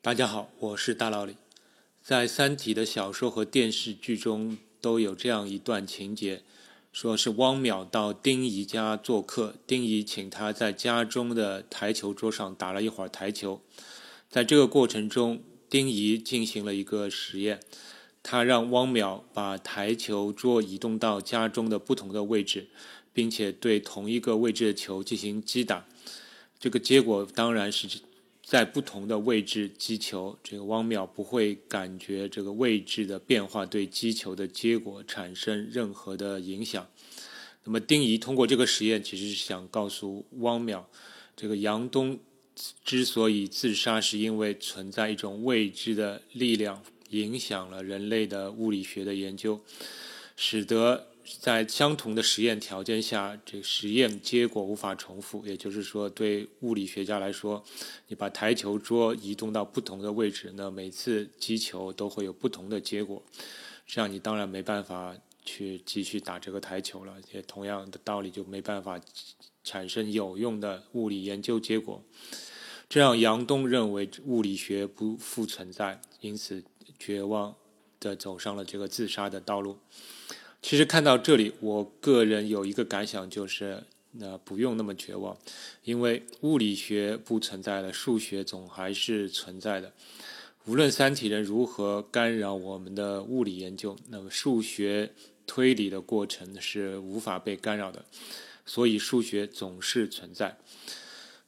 大家好，我是大老李。在《三体》的小说和电视剧中都有这样一段情节，说是汪淼到丁仪家做客，丁仪请他在家中的台球桌上打了一会儿台球。在这个过程中，丁仪进行了一个实验，他让汪淼把台球桌移动到家中的不同的位置，并且对同一个位置的球进行击打。这个结果当然是。在不同的位置击球，这个汪淼不会感觉这个位置的变化对击球的结果产生任何的影响。那么丁仪通过这个实验，其实是想告诉汪淼，这个杨东之所以自杀，是因为存在一种未知的力量影响了人类的物理学的研究，使得。在相同的实验条件下，这实验结果无法重复。也就是说，对物理学家来说，你把台球桌移动到不同的位置，那每次击球都会有不同的结果。这样你当然没办法去继续打这个台球了。也同样的道理，就没办法产生有用的物理研究结果。这样，杨东认为物理学不复存在，因此绝望的走上了这个自杀的道路。其实看到这里，我个人有一个感想，就是那不用那么绝望，因为物理学不存在了，数学总还是存在的。无论三体人如何干扰我们的物理研究，那么数学推理的过程是无法被干扰的，所以数学总是存在。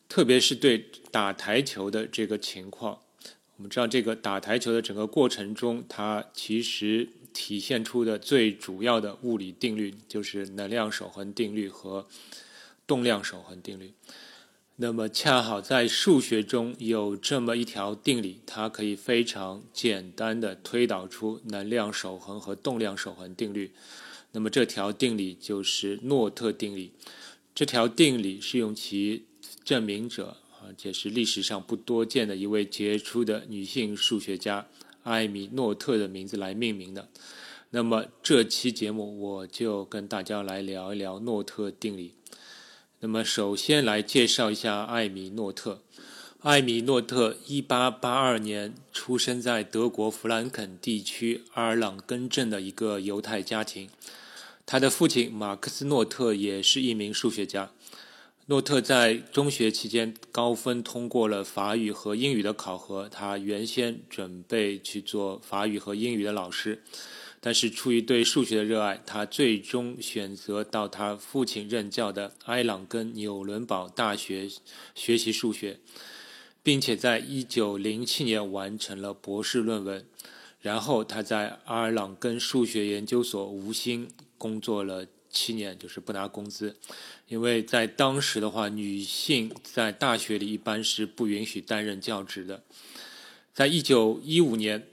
特别是对打台球的这个情况，我们知道这个打台球的整个过程中，它其实。体现出的最主要的物理定律就是能量守恒定律和动量守恒定律。那么，恰好在数学中有这么一条定理，它可以非常简单的推导出能量守恒和动量守恒定律。那么，这条定理就是诺特定理。这条定理是用其证明者，而且是历史上不多见的一位杰出的女性数学家。艾米诺特的名字来命名的。那么这期节目我就跟大家来聊一聊诺特定理。那么首先来介绍一下艾米诺特。艾米诺特1882年出生在德国弗兰肯地区阿尔朗根镇的一个犹太家庭。他的父亲马克思诺特也是一名数学家。诺特在中学期间高分通过了法语和英语的考核。他原先准备去做法语和英语的老师，但是出于对数学的热爱，他最终选择到他父亲任教的埃朗根纽伦堡大学学习数学，并且在1907年完成了博士论文。然后他在阿尔朗根数学研究所无薪工作了七年，就是不拿工资。因为在当时的话，女性在大学里一般是不允许担任教职的。在一九一五年，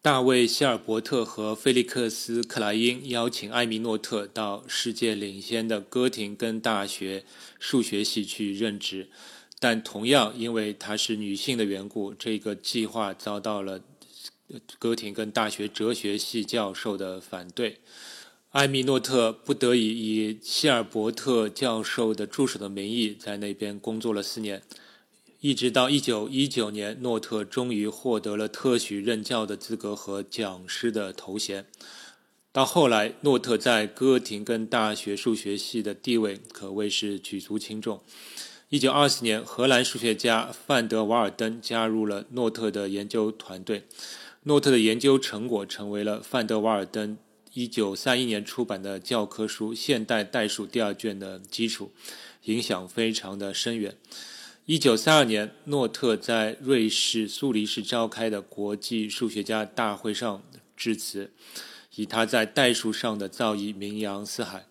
大卫希尔伯特和菲利克斯克莱因邀请艾米诺特到世界领先的哥廷根大学数学系去任职，但同样因为她是女性的缘故，这个计划遭到了哥廷根大学哲学系教授的反对。艾米诺特不得已以希尔伯特教授的助手的名义在那边工作了四年，一直到一九一九年，诺特终于获得了特许任教的资格和讲师的头衔。到后来，诺特在哥廷根大学数学系的地位可谓是举足轻重。一九二四年，荷兰数学家范德瓦尔登加入了诺特的研究团队，诺特的研究成果成为了范德瓦尔登。一九三一年出版的教科书《现代代数》第二卷的基础，影响非常的深远。一九三二年，诺特在瑞士苏黎世召开的国际数学家大会上致辞，以他在代数上的造诣名扬四海。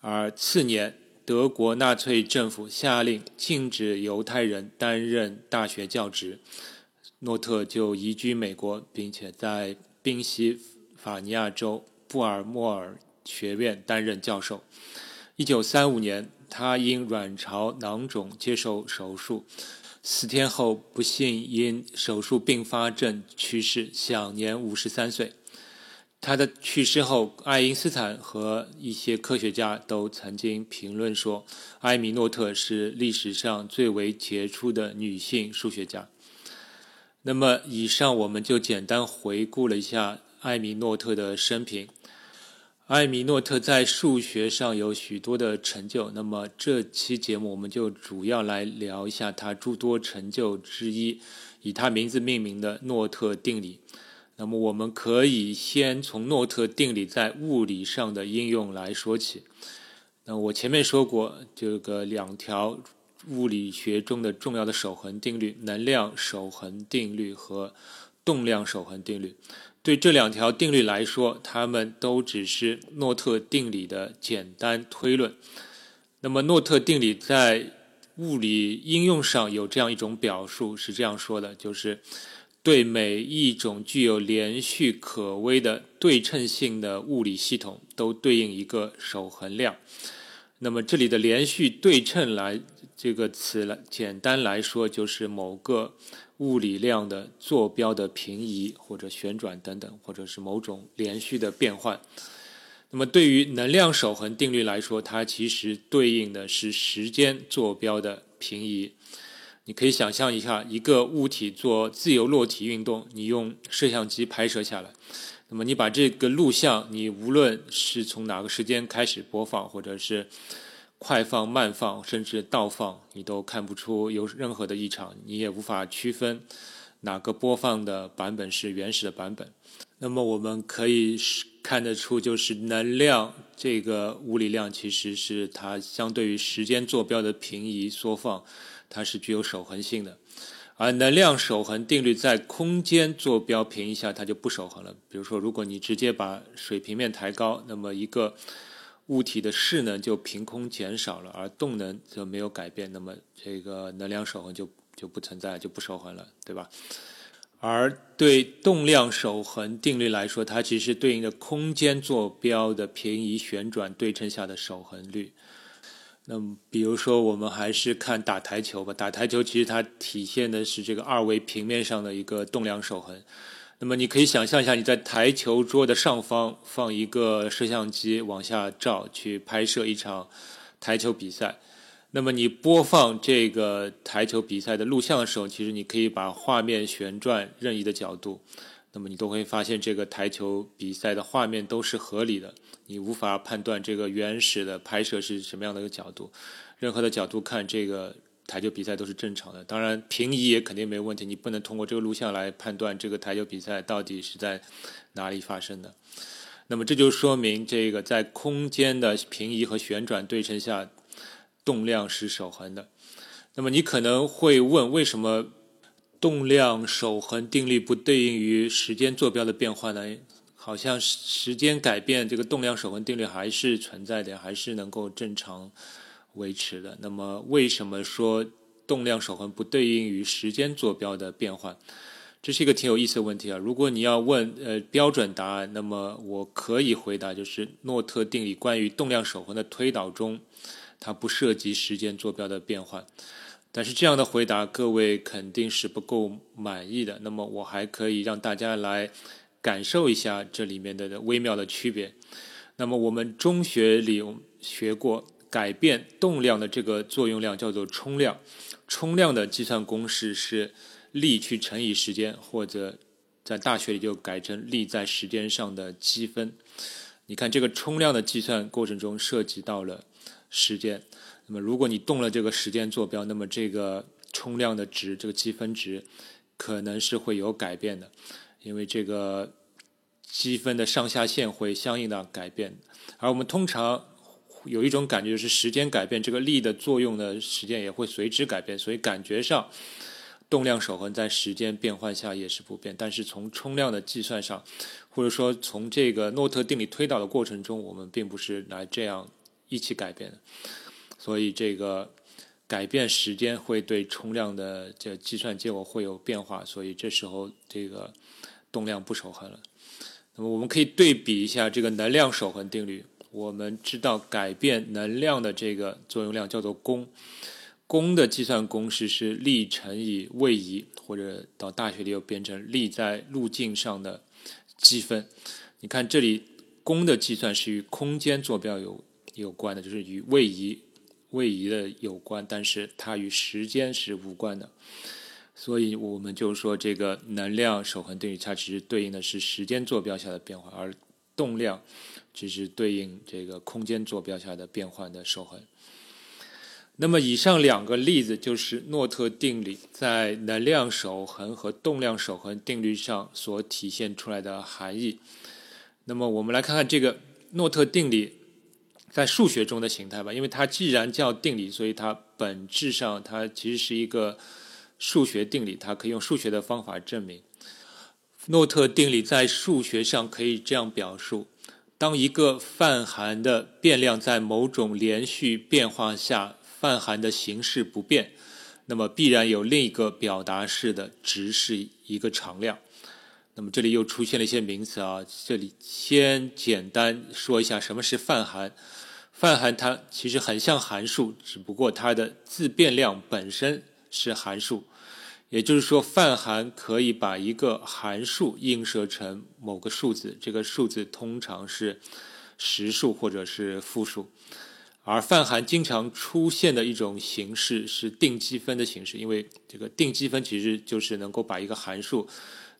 而次年，德国纳粹政府下令禁止犹太人担任大学教职，诺特就移居美国，并且在宾夕法尼亚州。布尔莫尔学院担任教授。一九三五年，他因卵巢囊肿接受手术，四天后不幸因手术并发症去世，享年五十三岁。他的去世后，爱因斯坦和一些科学家都曾经评论说，埃米诺特是历史上最为杰出的女性数学家。那么以上我们就简单回顾了一下艾米诺特的生平。艾米诺特在数学上有许多的成就，那么这期节目我们就主要来聊一下他诸多成就之一，以他名字命名的诺特定理。那么我们可以先从诺特定理在物理上的应用来说起。那我前面说过，这个两条物理学中的重要的守恒定律——能量守恒定律和动量守恒定律。对这两条定律来说，它们都只是诺特定理的简单推论。那么，诺特定理在物理应用上有这样一种表述，是这样说的：就是对每一种具有连续可微的对称性的物理系统，都对应一个守恒量。那么，这里的“连续对称”来这个词来简单来说，就是某个。物理量的坐标的平移或者旋转等等，或者是某种连续的变换。那么，对于能量守恒定律来说，它其实对应的是时间坐标的平移。你可以想象一下，一个物体做自由落体运动，你用摄像机拍摄下来，那么你把这个录像，你无论是从哪个时间开始播放，或者是。快放、慢放，甚至倒放，你都看不出有任何的异常，你也无法区分哪个播放的版本是原始的版本。那么我们可以看得出，就是能量这个物理量，其实是它相对于时间坐标的平移缩放，它是具有守恒性的。而能量守恒定律在空间坐标平移下，它就不守恒了。比如说，如果你直接把水平面抬高，那么一个物体的势能就凭空减少了，而动能则没有改变，那么这个能量守恒就就不存在，就不守恒了，对吧？而对动量守恒定律来说，它其实对应的空间坐标的平移旋转对称下的守恒率。那么，比如说我们还是看打台球吧，打台球其实它体现的是这个二维平面上的一个动量守恒。那么你可以想象一下，你在台球桌的上方放一个摄像机往下照，去拍摄一场台球比赛。那么你播放这个台球比赛的录像的时候，其实你可以把画面旋转任意的角度，那么你都会发现这个台球比赛的画面都是合理的。你无法判断这个原始的拍摄是什么样的一个角度，任何的角度看这个。台球比赛都是正常的，当然平移也肯定没问题。你不能通过这个录像来判断这个台球比赛到底是在哪里发生的。那么这就说明，这个在空间的平移和旋转对称下，动量是守恒的。那么你可能会问，为什么动量守恒定律不对应于时间坐标的变化呢？好像时间改变，这个动量守恒定律还是存在的，还是能够正常。维持的。那么，为什么说动量守恒不对应于时间坐标的变换？这是一个挺有意思的问题啊。如果你要问呃标准答案，那么我可以回答就是诺特定理关于动量守恒的推导中，它不涉及时间坐标的变换。但是这样的回答各位肯定是不够满意的。那么我还可以让大家来感受一下这里面的微妙的区别。那么我们中学里学过。改变动量的这个作用量叫做冲量，冲量的计算公式是力去乘以时间，或者在大学里就改成力在时间上的积分。你看这个冲量的计算过程中涉及到了时间，那么如果你动了这个时间坐标，那么这个冲量的值，这个积分值可能是会有改变的，因为这个积分的上下限会相应的改变，而我们通常。有一种感觉就是时间改变，这个力的作用的时间也会随之改变，所以感觉上动量守恒在时间变换下也是不变。但是从冲量的计算上，或者说从这个诺特定理推导的过程中，我们并不是来这样一起改变的。所以这个改变时间会对冲量的这计算结果会有变化，所以这时候这个动量不守恒了。那么我们可以对比一下这个能量守恒定律。我们知道改变能量的这个作用量叫做功，功的计算公式是力乘以位移，或者到大学里又变成力在路径上的积分。你看这里功的计算是与空间坐标有有关的，就是与位移位移的有关，但是它与时间是无关的。所以我们就说这个能量守恒定律，它其实对应的是时间坐标下的变化，而动量只是对应这个空间坐标下的变换的守恒。那么以上两个例子就是诺特定理在能量守恒和动量守恒定律上所体现出来的含义。那么我们来看看这个诺特定理在数学中的形态吧，因为它既然叫定理，所以它本质上它其实是一个数学定理，它可以用数学的方法证明。诺特定理在数学上可以这样表述：当一个泛函的变量在某种连续变化下。泛函的形式不变，那么必然有另一个表达式的值是一个常量。那么这里又出现了一些名词啊，这里先简单说一下什么是泛函。泛函它其实很像函数，只不过它的自变量本身是函数。也就是说，泛函可以把一个函数映射成某个数字，这个数字通常是实数或者是负数。而泛函经常出现的一种形式是定积分的形式，因为这个定积分其实就是能够把一个函数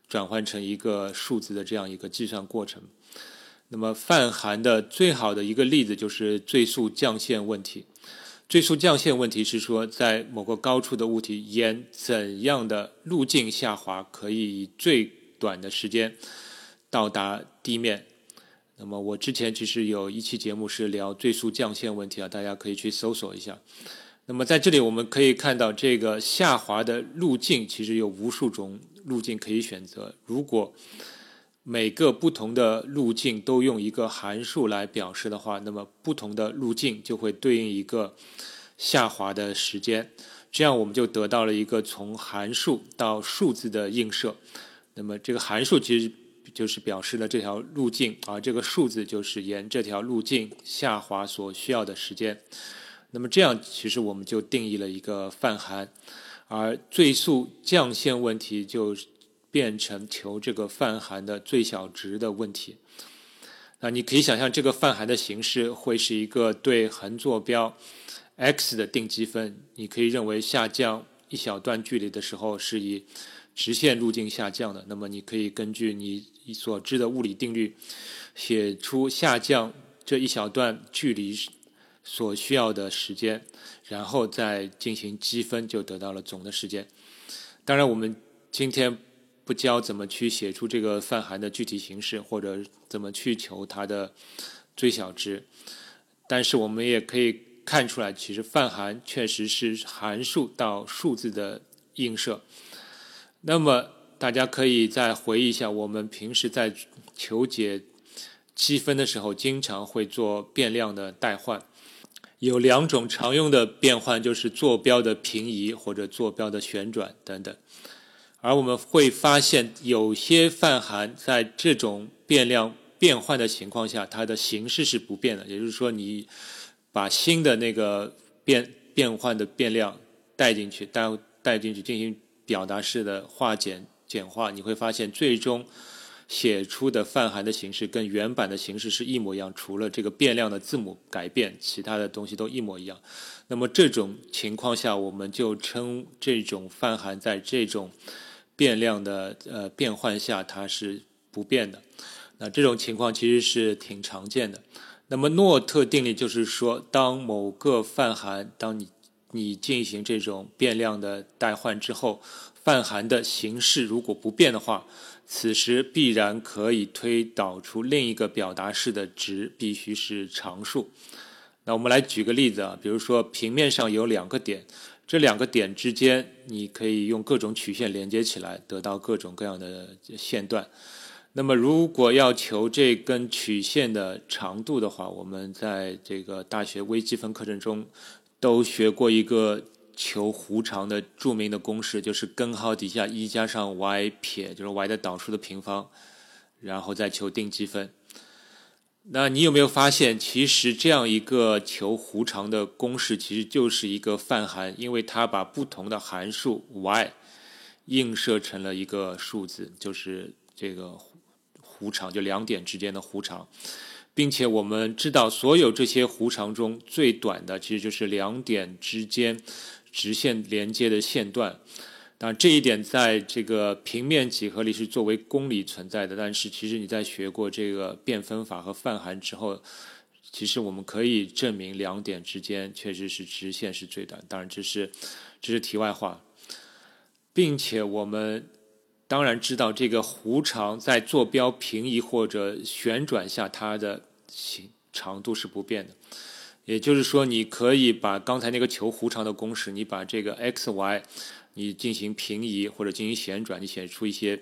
转换成一个数字的这样一个计算过程。那么泛函的最好的一个例子就是最速降线问题。最速降线问题是说，在某个高处的物体沿怎样的路径下滑，可以以最短的时间到达地面。那么我之前其实有一期节目是聊最速降线问题啊，大家可以去搜索一下。那么在这里我们可以看到，这个下滑的路径其实有无数种路径可以选择。如果每个不同的路径都用一个函数来表示的话，那么不同的路径就会对应一个下滑的时间。这样我们就得到了一个从函数到数字的映射。那么这个函数其实。就是表示了这条路径，而这个数字就是沿这条路径下滑所需要的时间。那么这样，其实我们就定义了一个泛函，而最速降线问题就变成求这个泛函的最小值的问题。那你可以想象，这个泛函的形式会是一个对横坐标 x 的定积分。你可以认为下降一小段距离的时候是以直线路径下降的。那么你可以根据你所知的物理定律，写出下降这一小段距离所需要的时间，然后再进行积分，就得到了总的时间。当然，我们今天不教怎么去写出这个泛函的具体形式，或者怎么去求它的最小值，但是我们也可以看出来，其实泛函确实是函数到数字的映射。那么。大家可以再回忆一下，我们平时在求解积分的时候，经常会做变量的代换。有两种常用的变换，就是坐标的平移或者坐标的旋转等等。而我们会发现，有些泛函在这种变量变换的情况下，它的形式是不变的。也就是说，你把新的那个变变换的变量带进去，带带进去进行表达式的化简。简化你会发现，最终写出的泛函的形式跟原版的形式是一模一样，除了这个变量的字母改变，其他的东西都一模一样。那么这种情况下，我们就称这种泛函在这种变量的呃变换下它是不变的。那这种情况其实是挺常见的。那么诺特定律就是说，当某个泛函，当你你进行这种变量的代换之后。泛函的形式如果不变的话，此时必然可以推导出另一个表达式的值必须是常数。那我们来举个例子啊，比如说平面上有两个点，这两个点之间你可以用各种曲线连接起来，得到各种各样的线段。那么如果要求这根曲线的长度的话，我们在这个大学微积分课程中都学过一个。求弧长的著名的公式就是根号底下一加上 y 撇，就是 y 的导数的平方，然后再求定积分。那你有没有发现，其实这样一个求弧长的公式其实就是一个泛函，因为它把不同的函数 y 映射成了一个数字，就是这个弧长，就两点之间的弧长，并且我们知道，所有这些弧长中最短的其实就是两点之间。直线连接的线段，当然，这一点在这个平面几何里是作为公理存在的。但是，其实你在学过这个变分法和泛函之后，其实我们可以证明两点之间确实是直线是最短。当然，这是这是题外话，并且我们当然知道这个弧长在坐标平移或者旋转下，它的形长度是不变的。也就是说，你可以把刚才那个求弧长的公式，你把这个 x、y。你进行平移或者进行旋转，你写出一些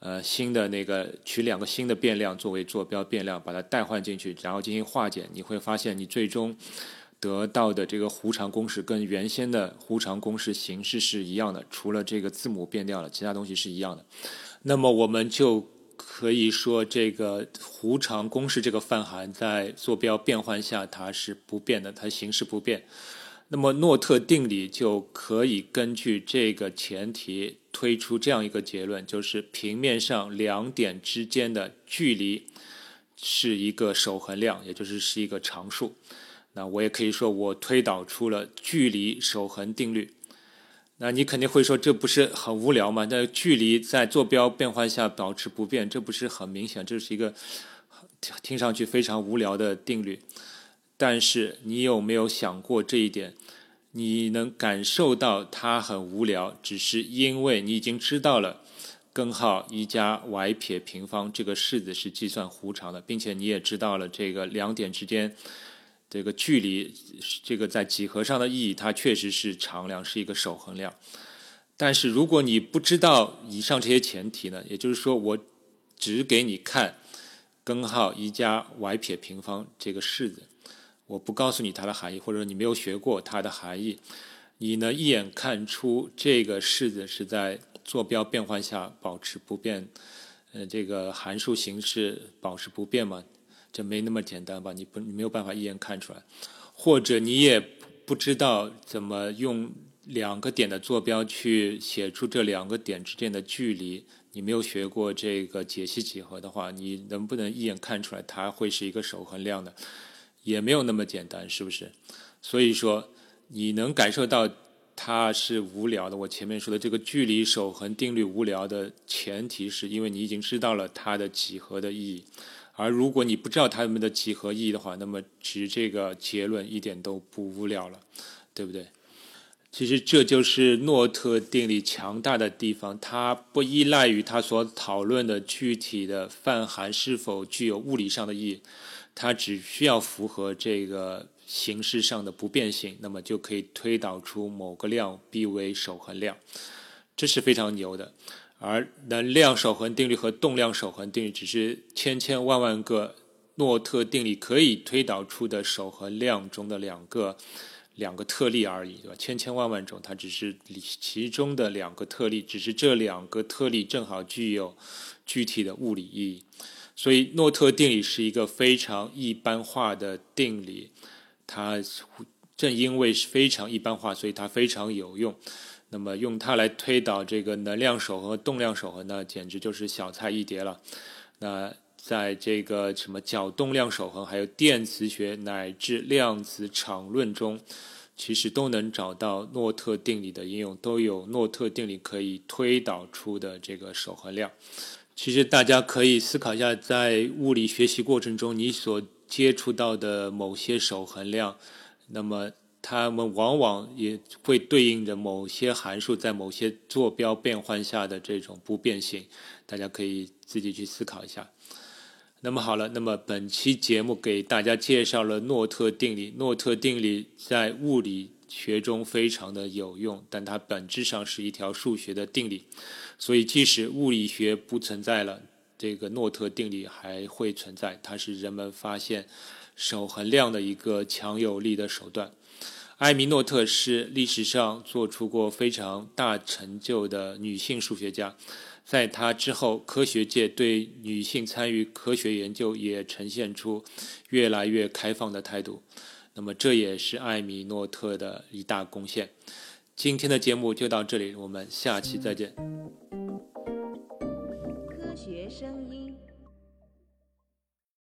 呃新的那个取两个新的变量作为坐标变量，把它代换进去，然后进行化简，你会发现你最终得到的这个弧长公式跟原先的弧长公式形式是一样的，除了这个字母变掉了，其他东西是一样的。那么我们就可以说，这个弧长公式这个泛函在坐标变换下它是不变的，它形式不变。那么诺特定理就可以根据这个前提推出这样一个结论，就是平面上两点之间的距离是一个守恒量，也就是是一个常数。那我也可以说我推导出了距离守恒定律。那你肯定会说这不是很无聊吗？那距离在坐标变换下保持不变，这不是很明显？这是一个听上去非常无聊的定律。但是你有没有想过这一点？你能感受到它很无聊，只是因为你已经知道了根号一加 y 撇平方这个式子是计算弧长的，并且你也知道了这个两点之间这个距离，这个在几何上的意义，它确实是常量，是一个守恒量。但是如果你不知道以上这些前提呢？也就是说，我只给你看根号一加 y 撇平方这个式子。我不告诉你它的含义，或者你没有学过它的含义，你呢一眼看出这个式子是在坐标变换下保持不变，呃，这个函数形式保持不变吗？这没那么简单吧？你不，你没有办法一眼看出来，或者你也不知道怎么用两个点的坐标去写出这两个点之间的距离，你没有学过这个解析几何的话，你能不能一眼看出来它会是一个守恒量的？也没有那么简单，是不是？所以说，你能感受到它是无聊的。我前面说的这个距离守恒定律无聊的前提，是因为你已经知道了它的几何的意义。而如果你不知道它们的几何意义的话，那么其实这个结论一点都不无聊了，对不对？其实这就是诺特定理强大的地方，它不依赖于它所讨论的具体的泛函是否具有物理上的意义。它只需要符合这个形式上的不变性，那么就可以推导出某个量必为守恒量，这是非常牛的。而能量守恒定律和动量守恒定律只是千千万万个诺特定理可以推导出的守恒量中的两个两个特例而已，对吧？千千万万种，它只是其中的两个特例，只是这两个特例正好具有具体的物理意义。所以，诺特定理是一个非常一般化的定理，它正因为是非常一般化，所以它非常有用。那么，用它来推导这个能量守恒动量守恒，那简直就是小菜一碟了。那在这个什么角动量守恒，还有电磁学乃至量子场论中，其实都能找到诺特定理的应用，都有诺特定理可以推导出的这个守恒量。其实大家可以思考一下，在物理学习过程中，你所接触到的某些守恒量，那么它们往往也会对应着某些函数在某些坐标变换下的这种不变性。大家可以自己去思考一下。那么好了，那么本期节目给大家介绍了诺特定理。诺特定理在物理学中非常的有用，但它本质上是一条数学的定理。所以，即使物理学不存在了，这个诺特定理还会存在。它是人们发现守恒量的一个强有力的手段。艾米诺特是历史上做出过非常大成就的女性数学家。在她之后，科学界对女性参与科学研究也呈现出越来越开放的态度。那么，这也是艾米诺特的一大贡献。今天的节目就到这里，我们下期再见。科学声音。